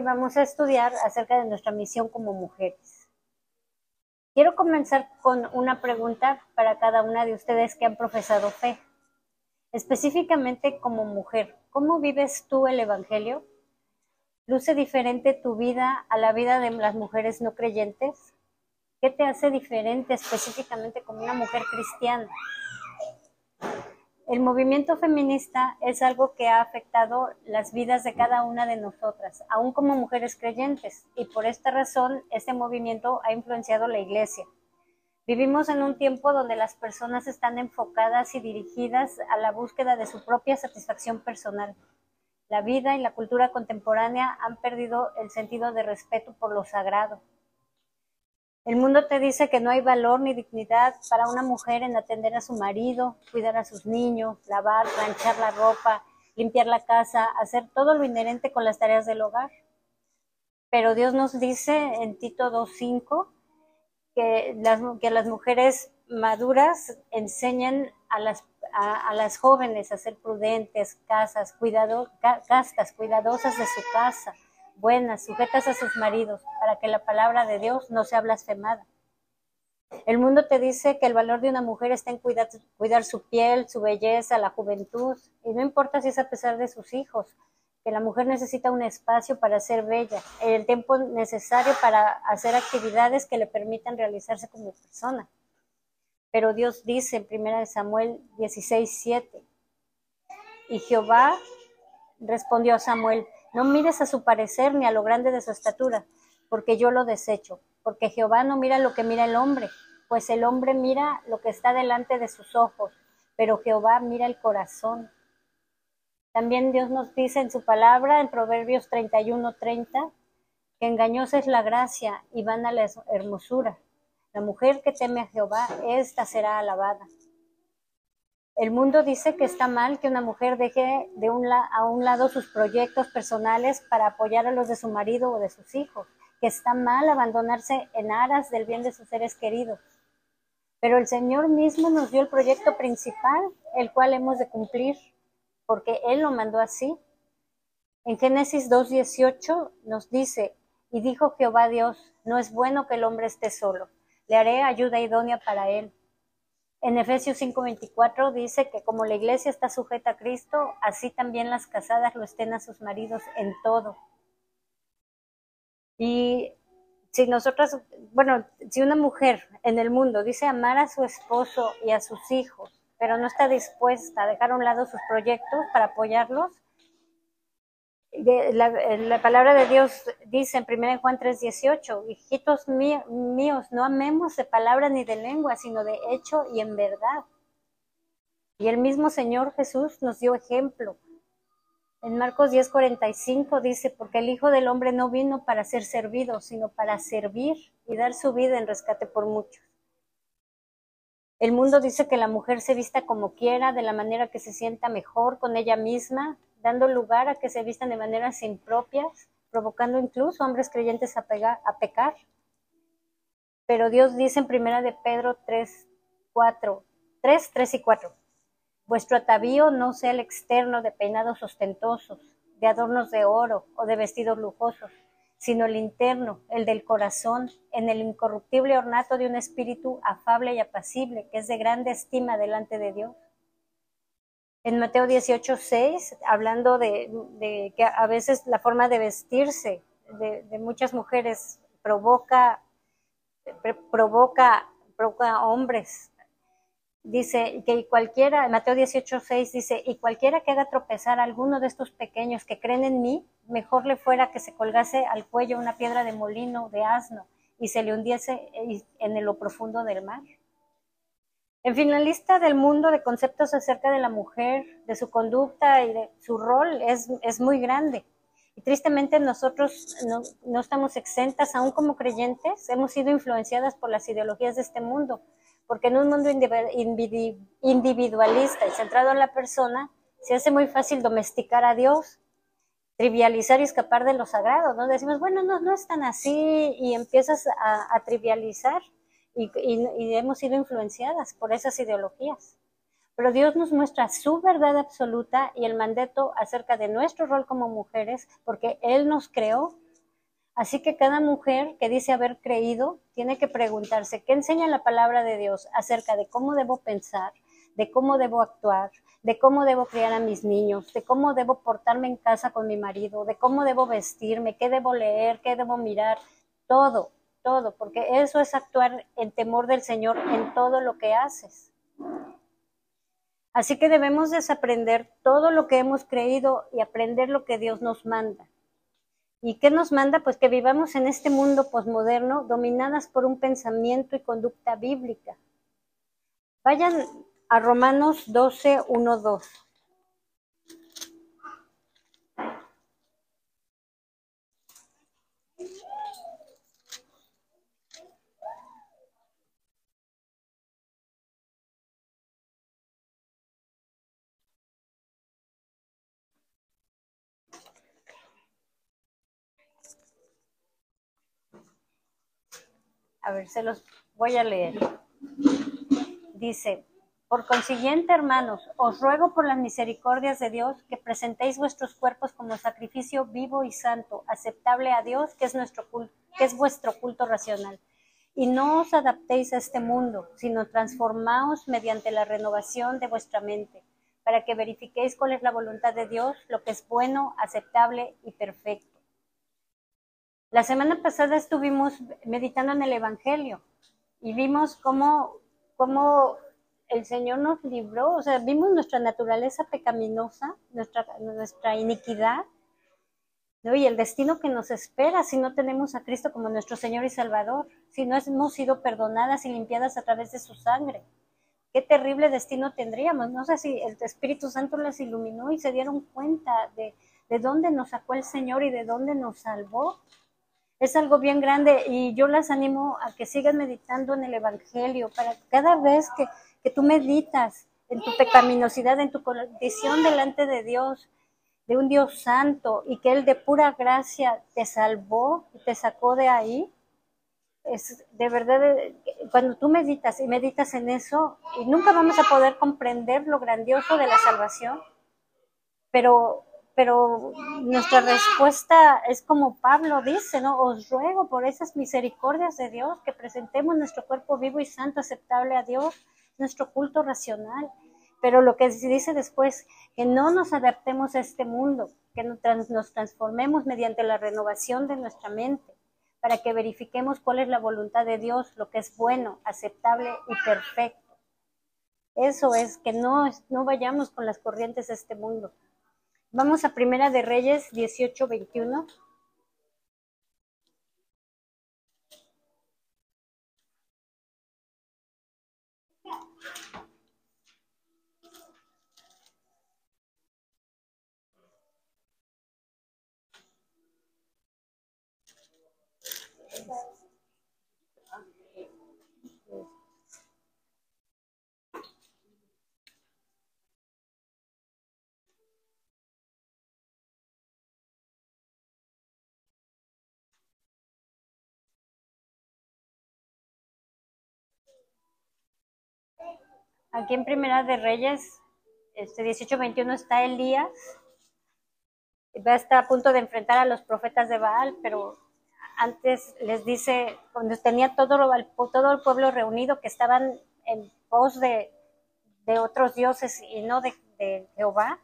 hoy vamos a estudiar acerca de nuestra misión como mujeres. Quiero comenzar con una pregunta para cada una de ustedes que han profesado fe. Específicamente como mujer, ¿cómo vives tú el Evangelio? ¿Luce diferente tu vida a la vida de las mujeres no creyentes? ¿Qué te hace diferente específicamente como una mujer cristiana? El movimiento feminista es algo que ha afectado las vidas de cada una de nosotras, aún como mujeres creyentes, y por esta razón este movimiento ha influenciado la iglesia. Vivimos en un tiempo donde las personas están enfocadas y dirigidas a la búsqueda de su propia satisfacción personal. La vida y la cultura contemporánea han perdido el sentido de respeto por lo sagrado, el mundo te dice que no hay valor ni dignidad para una mujer en atender a su marido, cuidar a sus niños, lavar, planchar la ropa, limpiar la casa, hacer todo lo inherente con las tareas del hogar. Pero Dios nos dice en Tito 2.5 que las, que las mujeres maduras enseñan a las, a, las jóvenes a ser prudentes, casas, cuidado, castas, cuidadosas de su casa, buenas, sujetas a sus maridos, para que la palabra de Dios no sea blasfemada. El mundo te dice que el valor de una mujer está en cuidar, cuidar, su piel, su belleza, la juventud, y no importa si es a pesar de sus hijos, que la mujer necesita un espacio para ser bella, el tiempo necesario para hacer actividades que le permitan realizarse como persona. Pero Dios dice en 1 Samuel 16, 7, y Jehová respondió a Samuel, no mires a su parecer ni a lo grande de su estatura, porque yo lo desecho, porque Jehová no mira lo que mira el hombre, pues el hombre mira lo que está delante de sus ojos, pero Jehová mira el corazón. También Dios nos dice en su palabra, en Proverbios 31, 30, que engañosa es la gracia y vana la hermosura. La mujer que teme a Jehová, ésta será alabada. El mundo dice que está mal que una mujer deje de un a un lado sus proyectos personales para apoyar a los de su marido o de sus hijos, que está mal abandonarse en aras del bien de sus seres queridos. Pero el Señor mismo nos dio el proyecto principal, el cual hemos de cumplir, porque Él lo mandó así. En Génesis 2.18 nos dice, y dijo Jehová Dios, no es bueno que el hombre esté solo, le haré ayuda idónea para él. En Efesios 5:24 dice que como la iglesia está sujeta a Cristo, así también las casadas lo estén a sus maridos en todo. Y si nosotras, bueno, si una mujer en el mundo dice amar a su esposo y a sus hijos, pero no está dispuesta a dejar a un lado sus proyectos para apoyarlos, la, palabra de Dios dice en 1 Juan 3:18, hijitos míos, no amemos de palabra ni de lengua, sino de hecho y en verdad. Y el mismo Señor Jesús nos dio ejemplo. En Marcos 10:45 dice, porque el Hijo del Hombre no vino para ser servido, sino para servir y dar su vida en rescate por muchos. El mundo dice que la mujer se vista como quiera, de la manera que se sienta mejor con ella misma, dando lugar a que se vistan de maneras impropias, provocando incluso hombres creyentes a, pecar. Pero Dios dice en primera de Pedro 3, 4, 3, 3 y 4, vuestro atavío no sea el externo de peinados ostentosos, de adornos de oro o de vestidos lujosos, sino el interno, el del corazón, en el incorruptible ornato de un espíritu afable y apacible, que es de grande estima delante de Dios en Mateo 18, 6, hablando de, que a veces la forma de vestirse de, muchas mujeres provoca, provoca, provoca hombres. Dice que cualquiera, Mateo 18, 6 dice, y cualquiera que haga tropezar a alguno de estos pequeños que creen en mí, mejor le fuera que se colgase al cuello una piedra de molino, de asno, y se le hundiese en lo profundo del mar. En fin, la lista del mundo de conceptos acerca de la mujer, de su conducta y de su rol es, es muy grande. Y tristemente nosotros no, no, estamos exentas, aún como creyentes, hemos sido influenciadas por las ideologías de este mundo, porque en un mundo individualista y centrado en la persona, se hace muy fácil domesticar a Dios, trivializar y escapar de lo sagrado, ¿no? Decimos, bueno, no, no es tan así y empiezas a, a trivializar y, hemos sido influenciadas por esas ideologías. Pero Dios nos muestra su verdad absoluta y el mandato acerca de nuestro rol como mujeres, porque Él nos creó Así que cada mujer que dice haber creído tiene que preguntarse, ¿qué enseña la palabra de Dios acerca de cómo debo pensar, de cómo debo actuar, de cómo debo criar a mis niños, de cómo debo portarme en casa con mi marido, de cómo debo vestirme, qué debo leer, qué debo mirar, todo, todo, porque eso es actuar en temor del Señor en todo lo que haces. Así que debemos desaprender todo lo que hemos creído y aprender lo que Dios nos manda. ¿Y qué nos manda? Pues que vivamos en este mundo posmoderno dominadas por un pensamiento y conducta bíblica. Vayan a Romanos 12, 1, 2. A ver, se los voy a leer. Dice, por consiguiente, hermanos, os ruego por las misericordias de Dios que presentéis vuestros cuerpos como sacrificio vivo y santo, aceptable a Dios, que es nuestro que es vuestro culto racional. Y no os adaptéis a este mundo, sino transformaos mediante la renovación de vuestra mente, para que verifiquéis cuál es la voluntad de Dios, lo que es bueno, aceptable y perfecto. La semana pasada estuvimos meditando en el Evangelio y vimos cómo, cómo el Señor nos libró, o sea, vimos nuestra naturaleza pecaminosa, nuestra, nuestra iniquidad, y el destino que nos espera si no tenemos a Cristo como nuestro Señor y Salvador, si no hemos sido perdonadas y limpiadas a través de su sangre. Qué terrible destino tendríamos. No sé si el Espíritu Santo las iluminó y se dieron cuenta de, de dónde nos sacó el Señor y de dónde nos salvó es algo bien grande y yo las animo a que sigan meditando en el Evangelio para cada vez que, que tú meditas en tu pecaminosidad, en tu condición delante de Dios, de un Dios santo y que Él de pura gracia te salvó y te sacó de ahí, es de verdad, cuando tú meditas y meditas en eso, y nunca vamos a poder comprender lo grandioso de la salvación, pero pero nuestra respuesta es como Pablo dice, ¿no? Os ruego por esas misericordias de Dios que presentemos nuestro cuerpo vivo y santo, aceptable a Dios, nuestro culto racional. Pero lo que dice después, que no nos adaptemos a este mundo, que nos transformemos mediante la renovación de nuestra mente, para que verifiquemos cuál es la voluntad de Dios, lo que es bueno, aceptable y perfecto. Eso es, que no, no vayamos con las corrientes de este mundo, Vamos a Primera de Reyes 18, 21. Aquí en Primera de Reyes, este 18-21 está Elías. Va a estar a punto de enfrentar a los profetas de Baal, pero antes les dice, cuando tenía todo, todo el pueblo reunido que estaban en pos de, otros dioses y no de, de, Jehová,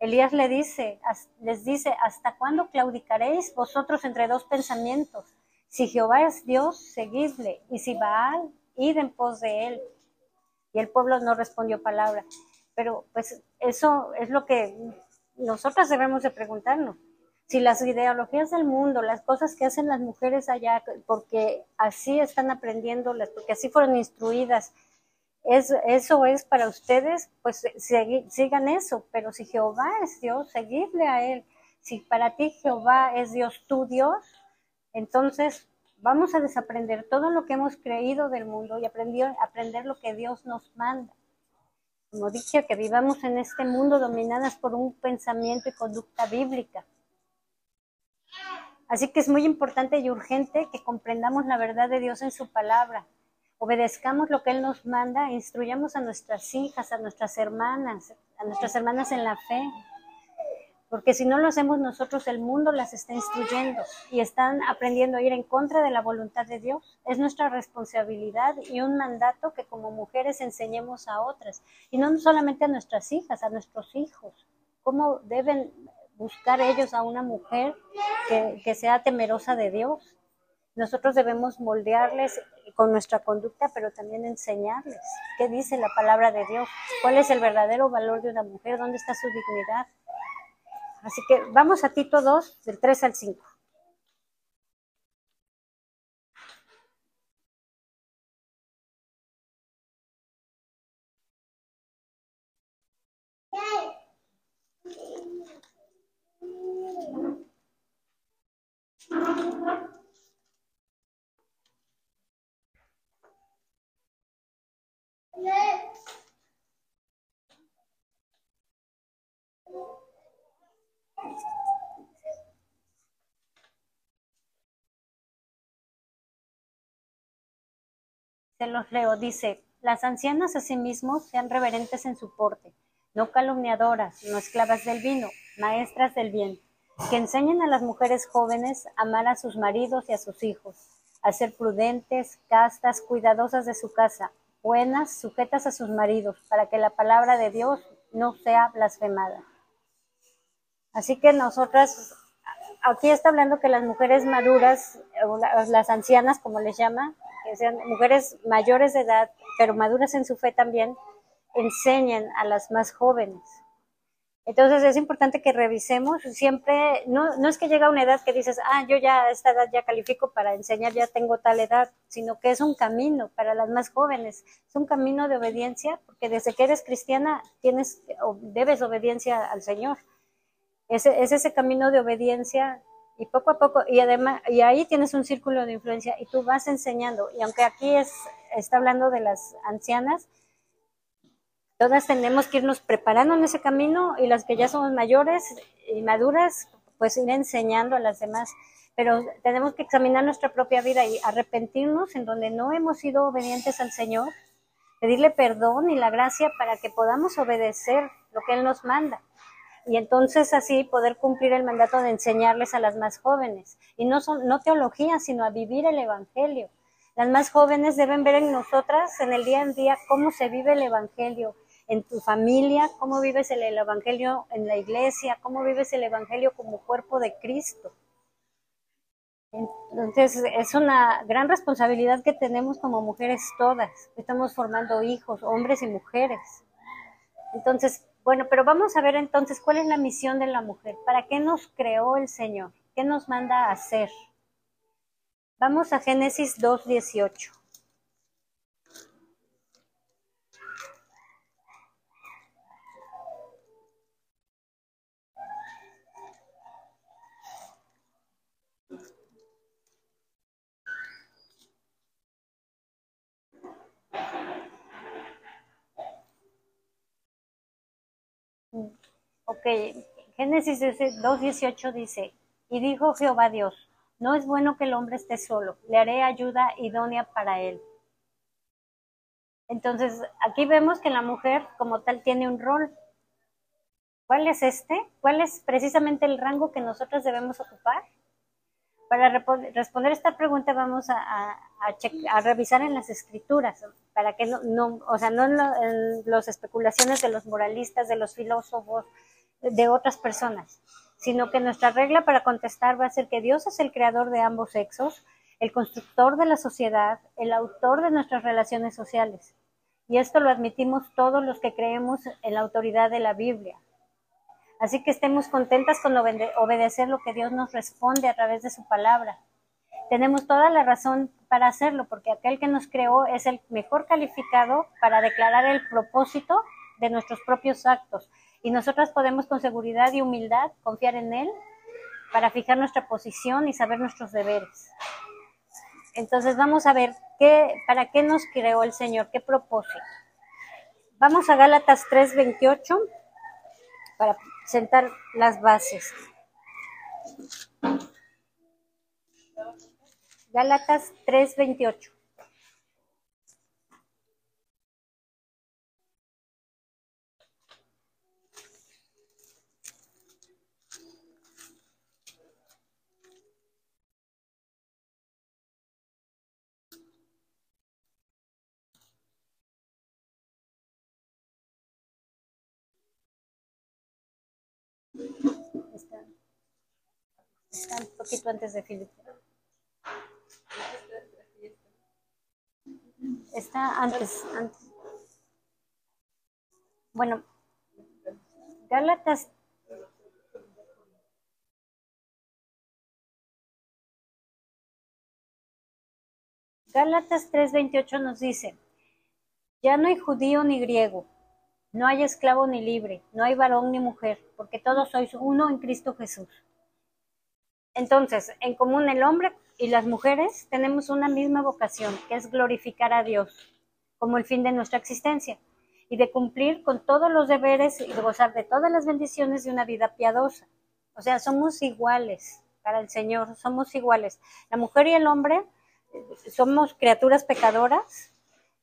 Elías le dice, les dice, ¿hasta cuándo claudicaréis vosotros entre dos pensamientos? Si Jehová es Dios, seguidle, y si Baal, id en pos de él y el pueblo no respondió palabra. Pero pues eso es lo que nosotras debemos de preguntarnos. Si las ideologías del mundo, las cosas que hacen las mujeres allá, porque así están aprendiéndolas, porque así fueron instruidas, es, eso es para ustedes, pues sigan eso. Pero si Jehová es Dios, seguidle a Él. Si para ti Jehová es Dios, tu Dios, entonces Vamos a desaprender todo lo que hemos creído del mundo y aprender, aprender lo que Dios nos manda. Como dije, que vivamos en este mundo dominadas por un pensamiento y conducta bíblica. Así que es muy importante y urgente que comprendamos la verdad de Dios en su palabra, obedezcamos lo que Él nos manda, instruyamos a nuestras hijas, a nuestras hermanas, a nuestras hermanas en la fe, porque si no lo hacemos nosotros, el mundo las está instruyendo y están aprendiendo a ir en contra de la voluntad de Dios. Es nuestra responsabilidad y un mandato que como mujeres enseñemos a otras, y no solamente a nuestras hijas, a nuestros hijos, cómo deben buscar ellos a una mujer que, que sea temerosa de Dios. Nosotros debemos moldearles con nuestra conducta, pero también enseñarles qué dice la palabra de Dios, cuál es el verdadero valor de una mujer, dónde está su dignidad. Así que vamos a Tito 2, del 3 al 5. Se los leo, dice, las ancianas asimismo sean reverentes en su porte, no calumniadoras, no esclavas del vino, maestras del bien, que enseñen a las mujeres jóvenes a amar a sus maridos y a sus hijos, a ser prudentes, castas, cuidadosas de su casa, buenas, sujetas a sus maridos, para que la palabra de Dios no sea blasfemada. Así que nosotras, aquí está hablando que las mujeres maduras, las ancianas, como les llama, sean mujeres mayores de edad, pero maduras en su fe también, enseñen a las más jóvenes. Entonces es importante que revisemos siempre, no, no es que llega una edad que dices, ah, yo ya a esta edad ya califico para enseñar, ya tengo tal edad, sino que es un camino para las más jóvenes, es un camino de obediencia, porque desde que eres cristiana tienes, debes obediencia al Señor. Es, es ese camino de obediencia y poco a poco, y además, y ahí tienes un círculo de influencia y tú vas enseñando, y aunque aquí es, está hablando de las ancianas, todas tenemos que irnos preparando en ese camino y las que ya somos mayores y maduras, pues ir enseñando a las demás. Pero tenemos que examinar nuestra propia vida y arrepentirnos en donde no hemos sido obedientes al Señor, pedirle perdón y la gracia para que podamos obedecer lo que Él nos manda. Y entonces así poder cumplir el mandato de enseñarles a las más jóvenes. Y no, son, no teología, sino a vivir el Evangelio. Las más jóvenes deben ver en nosotras, en el día en día, cómo se vive el Evangelio, en tu familia, cómo vives el, Evangelio en la iglesia, cómo vives el Evangelio como cuerpo de Cristo. Entonces, es una gran responsabilidad que tenemos como mujeres todas. Estamos formando hijos, hombres y mujeres. Entonces, bueno, pero vamos a ver entonces cuál es la misión de la mujer. ¿Para qué nos creó el Señor? ¿Qué nos manda a hacer? Vamos a Génesis 2.18. Ok, Génesis 2.18 dice, y dijo Jehová Dios, no es bueno que el hombre esté solo, le haré ayuda idónea para él. Entonces, aquí vemos que la mujer como tal tiene un rol. ¿Cuál es este? ¿Cuál es precisamente el rango que nosotros debemos ocupar? Para responder esta pregunta vamos a, a, revisar en las escrituras, para que no, no o sea, no en, las especulaciones de los moralistas, de los filósofos, de otras personas, sino que nuestra regla para contestar va a ser que Dios es el creador de ambos sexos, el constructor de la sociedad, el autor de nuestras relaciones sociales. Y esto lo admitimos todos los que creemos en la autoridad de la Biblia. Así que estemos contentas con obedecer lo que Dios nos responde a través de su palabra. Tenemos toda la razón para hacerlo, porque aquel que nos creó es el mejor calificado para declarar el propósito de nuestros propios actos. Y nosotras podemos con seguridad y humildad confiar en Él para fijar nuestra posición y saber nuestros deberes. Entonces vamos a ver qué, para qué nos creó el Señor, qué propósito. Vamos a Gálatas 3:28 para sentar las bases. Gálatas 3:28. Poquito antes de Filipenses. Está antes, antes. Bueno, Gálatas Gálatas 3:28 nos dice, ya no hay judío ni griego, no hay esclavo ni libre, no hay varón ni mujer, porque todos sois uno en Cristo Jesús. Entonces, en común el hombre y las mujeres tenemos una misma vocación, que es glorificar a Dios como el fin de nuestra existencia y de cumplir con todos los deberes y de gozar de todas las bendiciones de una vida piadosa. O sea, somos iguales para el Señor, somos iguales. La mujer y el hombre somos criaturas pecadoras,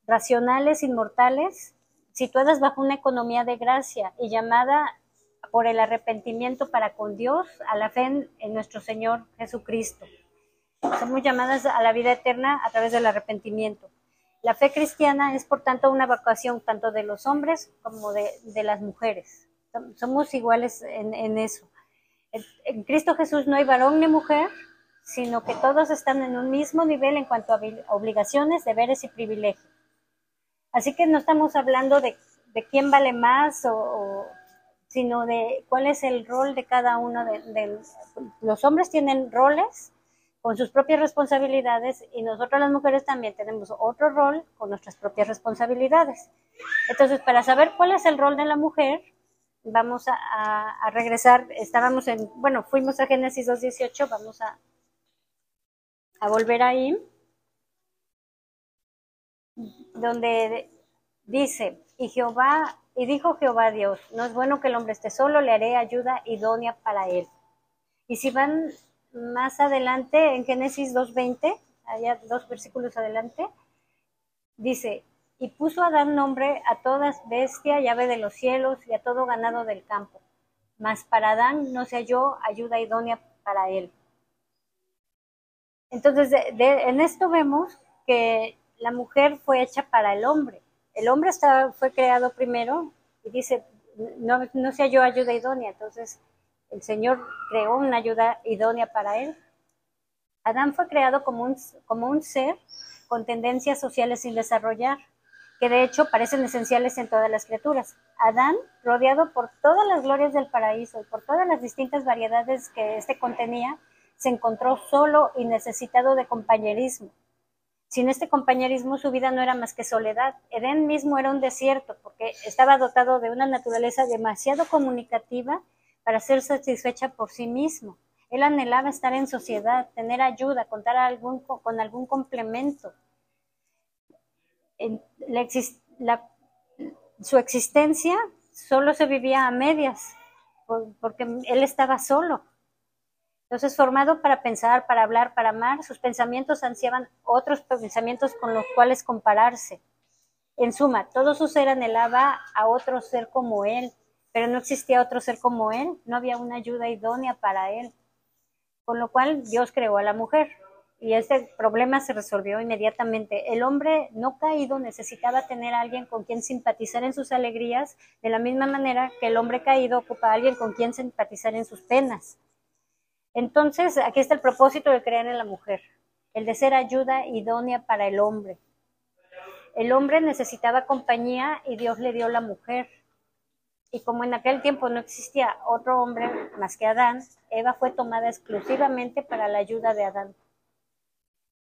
racionales, inmortales, situadas bajo una economía de gracia y llamada por el arrepentimiento para con Dios a la fe en, nuestro Señor Jesucristo. Somos llamadas a la vida eterna a través del arrepentimiento. La fe cristiana es, por tanto, una vocación tanto de los hombres como de, las mujeres. Somos iguales en, eso. en Cristo Jesús no hay varón ni mujer, sino que todos están en un mismo nivel en cuanto a obligaciones, deberes y privilegios. Así que no estamos hablando de, quién vale más, o, sino de cuál es el rol de cada uno de, los hombres tienen roles con sus propias responsabilidades y nosotros las mujeres también tenemos otro rol con nuestras propias responsabilidades. Entonces, para saber cuál es el rol de la mujer, vamos a, a regresar, estábamos en, bueno, fuimos a Génesis 2.18, vamos a, a volver ahí, donde dice, y Jehová, y dijo Jehová Dios, no es bueno que el hombre esté solo, le haré ayuda idónea para él. Y si van más adelante, en Génesis 2.20, allá dos versículos adelante, dice, y puso a dar nombre a toda bestia y ave de los cielos y a todo ganado del campo. Mas para Adán no se halló ayuda idónea para él. Entonces, en esto vemos que la mujer fue hecha para el hombre. El hombre fue creado primero y dice, no, no se halló ayuda idónea. Entonces, el Señor creó una ayuda idónea para él. Adán fue creado como un, como un ser con tendencias sociales sin desarrollar, que de hecho parecen esenciales en todas las criaturas. Adán, rodeado por todas las glorias del paraíso y por todas las distintas variedades que éste contenía, se encontró solo y necesitado de compañerismo. Sin este compañerismo su vida no era más que soledad. Edén mismo era un desierto porque estaba dotado de una naturaleza demasiado comunicativa para ser satisfecha por sí mismo. Él anhelaba estar en sociedad, tener ayuda, contar algún, con algún complemento. su existencia solo se vivía a medias porque él estaba solo. Entonces, formado para pensar, para hablar, para amar, sus pensamientos ansiaban otros pensamientos con los cuales compararse. En suma, todo su ser anhelaba a otro ser como él, pero no existía otro ser como él, no había una ayuda idónea para él. Con lo cual Dios creó a la mujer y este problema se resolvió inmediatamente. El hombre no caído necesitaba tener a alguien con quien simpatizar en sus alegrías, de la misma manera que el hombre caído ocupa a alguien con quien simpatizar en sus penas. Entonces, aquí está el propósito de crear en la mujer, el de ser ayuda idónea para el hombre. El hombre necesitaba compañía y Dios le dio la mujer. Y como en aquel tiempo no existía otro hombre más que Adán, Eva fue tomada exclusivamente para la ayuda de Adán.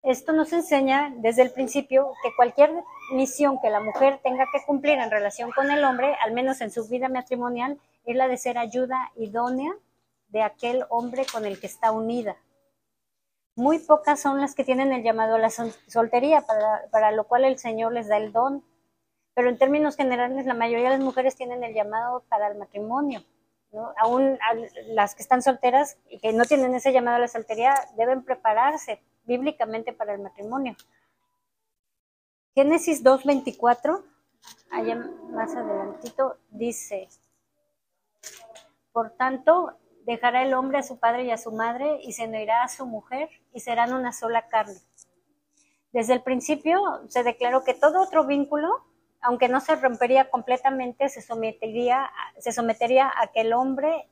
Esto nos enseña desde el principio que cualquier misión que la mujer tenga que cumplir en relación con el hombre, al menos en su vida matrimonial, es la de ser ayuda idónea de aquel hombre con el que está unida. Muy pocas son las que tienen el llamado a la soltería, para, lo cual el Señor les da el don. Pero en términos generales, la mayoría de las mujeres tienen el llamado para el matrimonio. Aún las que están solteras y que no tienen ese llamado a la soltería deben prepararse bíblicamente para el matrimonio. Génesis 2.24, allá más adelantito, dice, por tanto, Dejará el hombre a su padre y a su madre y se unirá a su mujer y serán una sola carne. Desde el principio se declaró que todo otro vínculo, aunque no se rompería completamente, se sometería, se sometería a que el hombre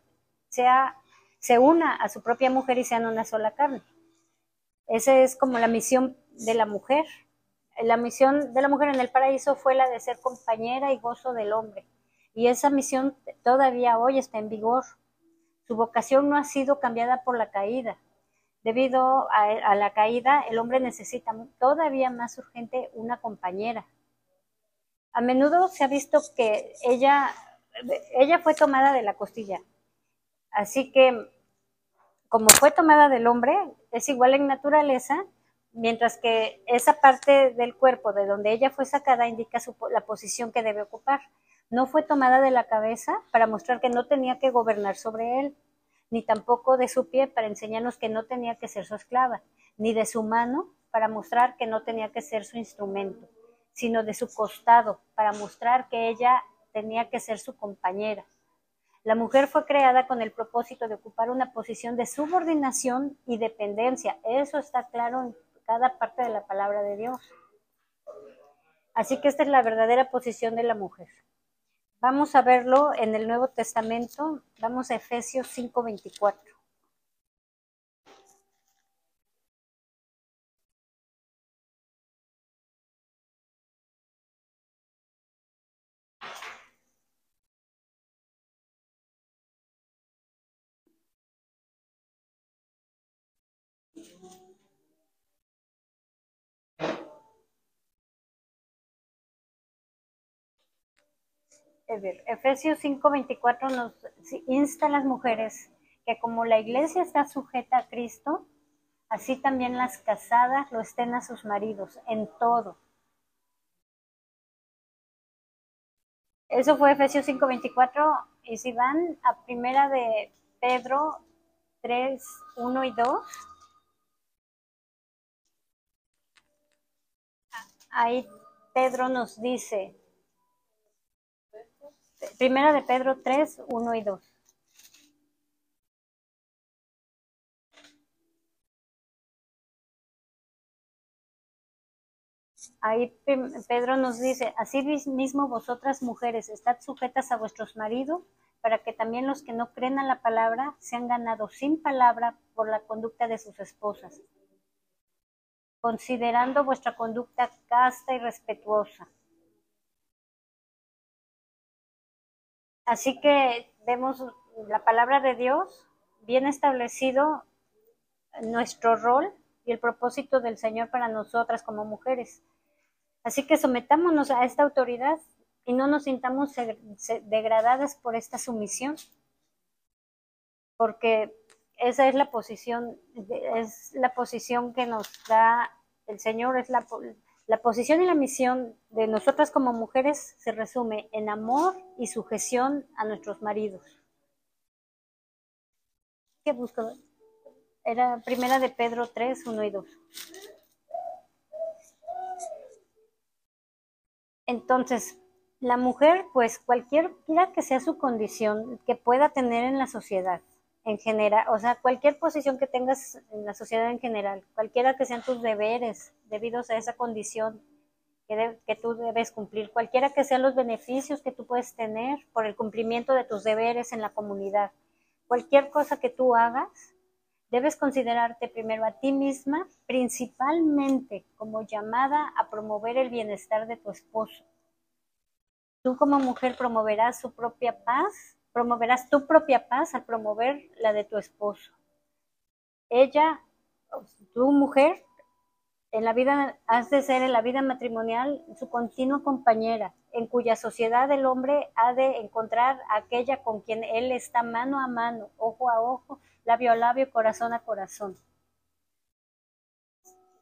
sea, se una a su propia mujer y sean una sola carne. Esa es como la misión de la mujer. La misión de la mujer en el paraíso fue la de ser compañera y gozo del hombre. Y esa misión todavía hoy está en vigor. Su vocación no ha sido cambiada por la caída. Debido a, la caída, el hombre necesita todavía más urgente una compañera. A menudo se ha visto que ella, ella fue tomada de la costilla. Así que, como fue tomada del hombre, es igual en naturaleza, mientras que esa parte del cuerpo de donde ella fue sacada indica la posición que debe ocupar. No fue tomada de la cabeza para mostrar que no tenía que gobernar sobre él, ni tampoco de su pie para enseñarnos que no tenía que ser su esclava, ni de su mano para mostrar que no tenía que ser su instrumento, sino de su costado para mostrar que ella tenía que ser su compañera. La mujer fue creada con el propósito de ocupar una posición de subordinación y dependencia. Eso está claro en cada parte de la palabra de Dios. Así que esta es la verdadera posición de la mujer. Vamos a verlo en el Nuevo Testamento. Vamos a Efesios 5:24. Efesios 5:24 nos insta a las mujeres que como la iglesia está sujeta a Cristo, así también las casadas lo estén a sus maridos en todo. Eso fue Efesios 5:24 y si van a primera de Pedro 3, 1 y 2, ahí Pedro nos dice, Primera de Pedro 3, 1 y 2. Ahí Pedro nos dice, así mismo vosotras mujeres, estad sujetas a vuestros maridos, para que también los que no creen a la palabra sean ganados sin palabra por la conducta de sus esposas, considerando vuestra conducta casta y respetuosa Así que vemos la palabra de Dios bien establecido nuestro rol y el propósito del Señor para nosotras como mujeres. Así que sometámonos a esta autoridad y no nos sintamos degradadas por esta sumisión, porque esa es la posición, es la posición que nos da el Señor, es la, la posición y la misión de nosotras como mujeres se resume en amor y sujeción a nuestros maridos. ¿Qué busco? Era primera de Pedro 3, 1 y 2. Entonces, la mujer, pues cualquiera que sea su condición que pueda tener en la sociedad, en general, o sea, cualquier posición que tengas en la sociedad en general, cualquiera que sean tus deberes debidos a esa condición que, que, tú debes cumplir, cualquiera que sean los beneficios que tú puedes tener por el cumplimiento de tus deberes en la comunidad, cualquier cosa que tú hagas, debes considerarte primero a ti misma, principalmente como llamada a promover el bienestar de tu esposo. Tú como mujer promoverás su propia paz Promoverás tu propia paz al promover la de tu esposo. Ella, tu mujer, en la vida, has de ser en la vida matrimonial su continua compañera, en cuya sociedad el hombre ha de encontrar aquella con quien él está mano a mano, ojo a ojo, labio a labio, corazón a corazón.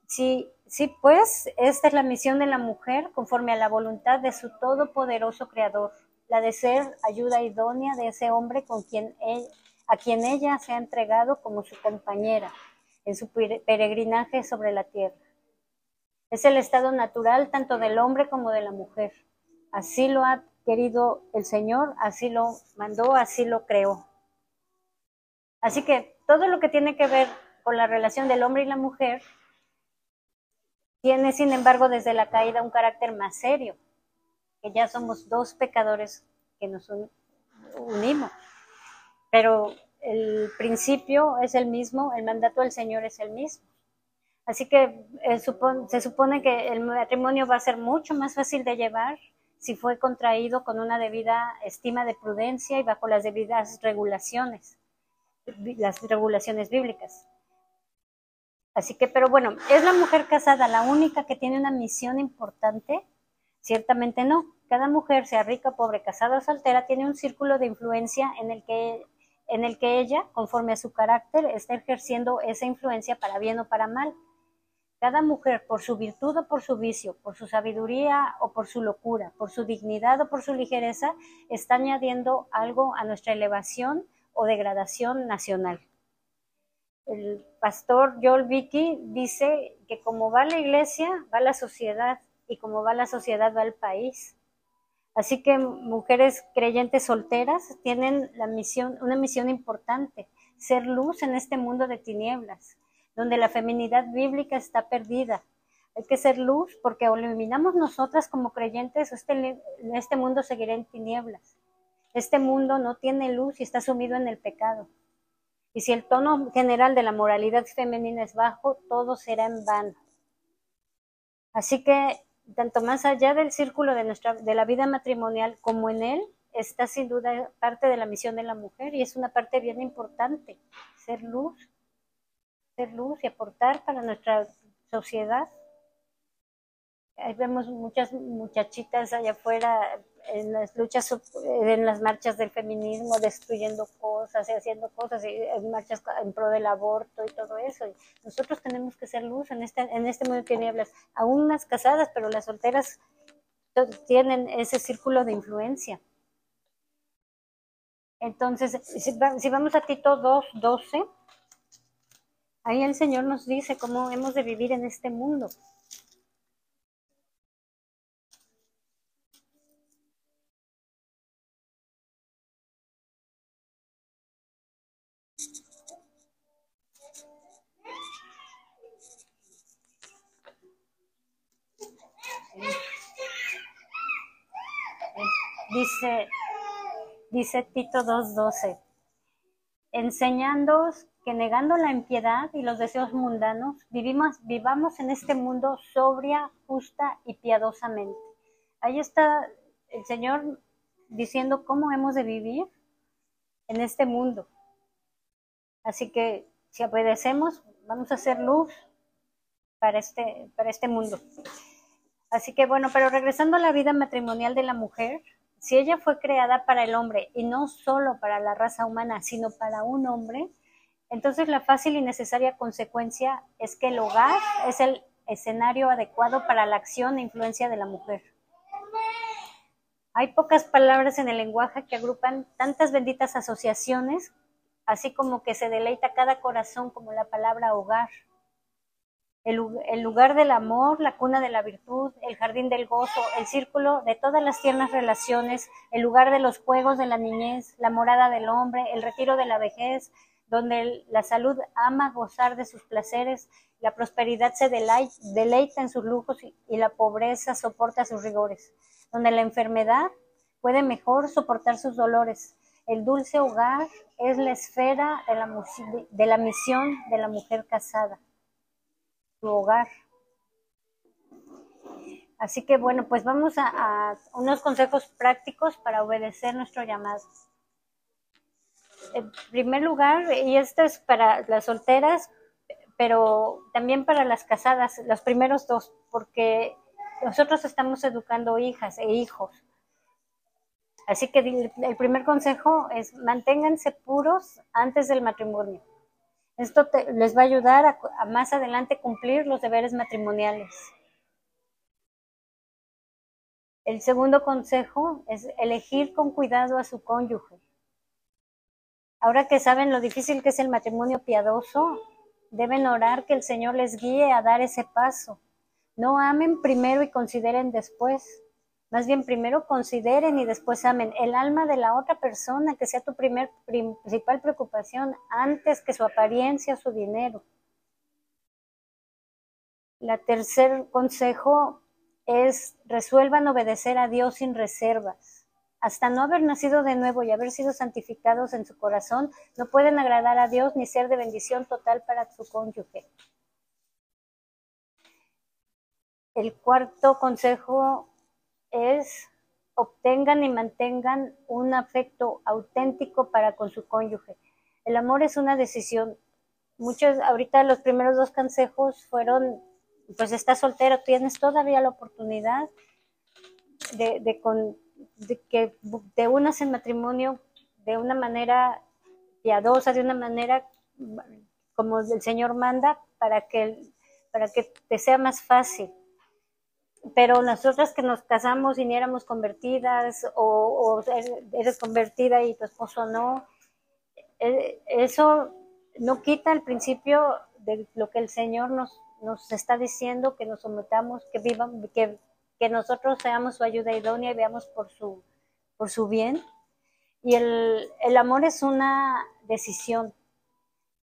Sí, sí, pues esta es la misión de la mujer conforme a la voluntad de su todopoderoso Creador la de ser ayuda idónea de ese hombre con quien a quien ella se ha entregado como su compañera en su peregrinaje sobre la tierra. Es el estado natural tanto del hombre como de la mujer. Así lo ha querido el Señor, así lo mandó, así lo creó. Así que todo lo que tiene que ver con la relación del hombre y la mujer tiene, sin embargo, desde la caída un carácter más serio que ya somos dos pecadores que nos unimos. Pero el principio es el mismo, el mandato del Señor es el mismo. Así que eh, se supone que el matrimonio va a ser mucho más fácil de llevar si fue contraído con una debida estima de prudencia y bajo las debidas regulaciones, las regulaciones bíblicas. Así que, pero bueno, ¿es la mujer casada la única que tiene una misión importante? Ciertamente no. Cada mujer, sea rica, pobre, casada o soltera, tiene un círculo de influencia en el que en el que ella, conforme a su carácter, está ejerciendo esa influencia para bien o para mal. Cada mujer, por su virtud o por su vicio, por su sabiduría o por su locura, por su dignidad o por su ligereza, está añadiendo algo a nuestra elevación o degradación nacional. El pastor Joel Vicky dice que como va la iglesia, va la sociedad, y como va la sociedad, va el país. Así que mujeres creyentes solteras tienen la misión, una misión importante, ser luz en este mundo de tinieblas donde la feminidad bíblica está perdida. Hay que ser luz porque o eliminamos nosotras como creyentes, este, este mundo seguirá en tinieblas. Este mundo no tiene luz y está sumido en el pecado. Y si el tono general de la moralidad femenina es bajo, todo será en vano. Así que, tanto más allá del círculo de, nuestra, de la vida matrimonial como en él, está sin duda parte de la misión de la mujer y es una parte bien importante, ser luz luz y aportar para nuestra sociedad. Ahí vemos muchas muchachitas allá afuera en las luchas, en las marchas del feminismo, destruyendo cosas y haciendo cosas, y en marchas en pro del aborto y todo eso. nosotros tenemos que ser luz en este, en este mundo de tinieblas, aún las casadas, pero las solteras tienen ese círculo de influencia. Entonces, si vamos a Tito 2, 12, Ahí el Señor nos dice cómo hemos de vivir en este mundo. Dice, dice Tito 2.12, enseñándoos que negando la impiedad y los deseos mundanos, vivimos, vivamos en este mundo sobria, justa y piadosamente. Ahí está el Señor diciendo cómo hemos de vivir en este mundo. Así que si obedecemos, vamos a hacer luz para este, para este mundo. Así que bueno, pero regresando a la vida matrimonial de la mujer, si ella fue creada para el hombre y no solo para la raza humana, sino para un hombre, entonces la fácil y necesaria consecuencia es que el hogar es el escenario adecuado para la acción e influencia de la mujer. Hay pocas palabras en el lenguaje que agrupan tantas benditas asociaciones, así como que se deleita cada corazón como la palabra hogar. El, lugar del amor, la cuna de la virtud, el jardín del gozo, el círculo de todas las tiernas relaciones, el lugar de los juegos de la niñez, la morada del hombre, el retiro de la vejez, donde la salud ama gozar de sus placeres, la prosperidad se deleita en sus lujos y la pobreza soporta sus rigores, donde la enfermedad puede mejor soportar sus dolores. El dulce hogar es la esfera de la, de la misión de la mujer casada, su hogar. Así que bueno, pues vamos a unos consejos prácticos para obedecer nuestro llamado en primer lugar, y esto es para las solteras, pero también para las casadas, los primeros dos, porque nosotros estamos educando hijas e hijos. Así que el primer consejo es manténganse puros antes del matrimonio. Esto les va a ayudar a más adelante cumplir los deberes matrimoniales. El segundo consejo es elegir con cuidado a su cónyuge. Ahora que saben lo difícil que es el matrimonio piadoso, deben orar que el Señor les guíe a dar ese paso. No amen primero y consideren después. Más bien primero consideren y después amen. El alma de la otra persona que sea tu primer, principal preocupación antes que su apariencia o su dinero. La tercer consejo es resuelvan obedecer a Dios sin reservas. hasta no haber nacido de nuevo y haber sido santificados en su corazón, no pueden agradar a Dios ni ser de bendición total para su cónyuge. El cuarto consejo es obtengan y mantengan un afecto auténtico para con su cónyuge. El amor es una decisión. Muchos, ahorita los primeros dos consejos fueron, pues estás soltero, tienes todavía la oportunidad de, de, con, que te unas en matrimonio de una manera piadosa, de una manera como el Señor manda, para que, para que te sea más fácil. Pero nosotras que nos casamos y ni éramos convertidas, o, eres convertida y tu esposo no, eh, eso no quita el principio de lo que el Señor nos, nos está diciendo, que nos sometamos, que vivan, que que nosotros seamos su ayuda idónea y veamos por su, por su bien. Y el, el amor es una decisión.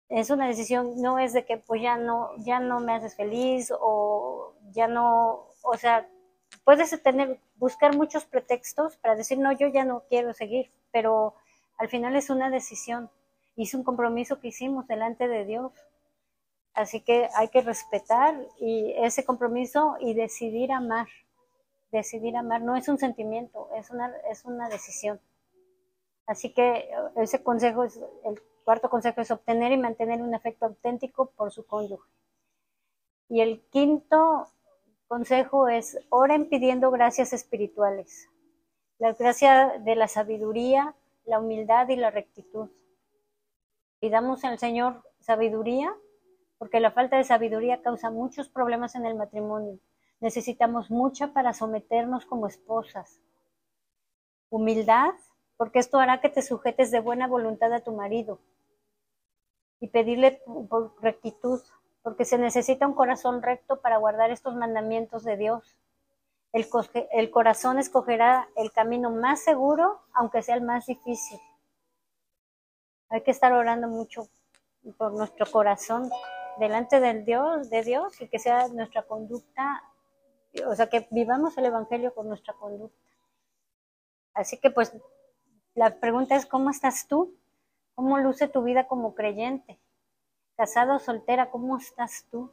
Es una decisión, no es de que pues ya no, ya no me haces feliz o ya no, o sea, puedes tener, buscar muchos pretextos para decir, no, yo ya no quiero seguir, pero al final es una decisión y es un compromiso que hicimos delante de Dios. Así que hay que respetar y ese compromiso y decidir amar decidir amar no es un sentimiento, es una, es una decisión. Así que ese consejo es, el cuarto consejo es obtener y mantener un afecto auténtico por su cónyuge. Y el quinto consejo es oren pidiendo gracias espirituales. La gracia de la sabiduría, la humildad y la rectitud. Pidamos al Señor sabiduría, porque la falta de sabiduría causa muchos problemas en el matrimonio Necesitamos mucha para someternos como esposas. Humildad, porque esto hará que te sujetes de buena voluntad a tu marido. Y pedirle por rectitud, porque se necesita un corazón recto para guardar estos mandamientos de Dios. El, el, corazón escogerá el camino más seguro, aunque sea el más difícil. Hay que estar orando mucho por nuestro corazón delante del Dios, de Dios, y que sea nuestra conducta o sea, que vivamos el Evangelio con nuestra conducta. Así que pues la pregunta es, ¿cómo estás tú? ¿Cómo luce tu vida como creyente? Casado o soltera, ¿cómo estás tú?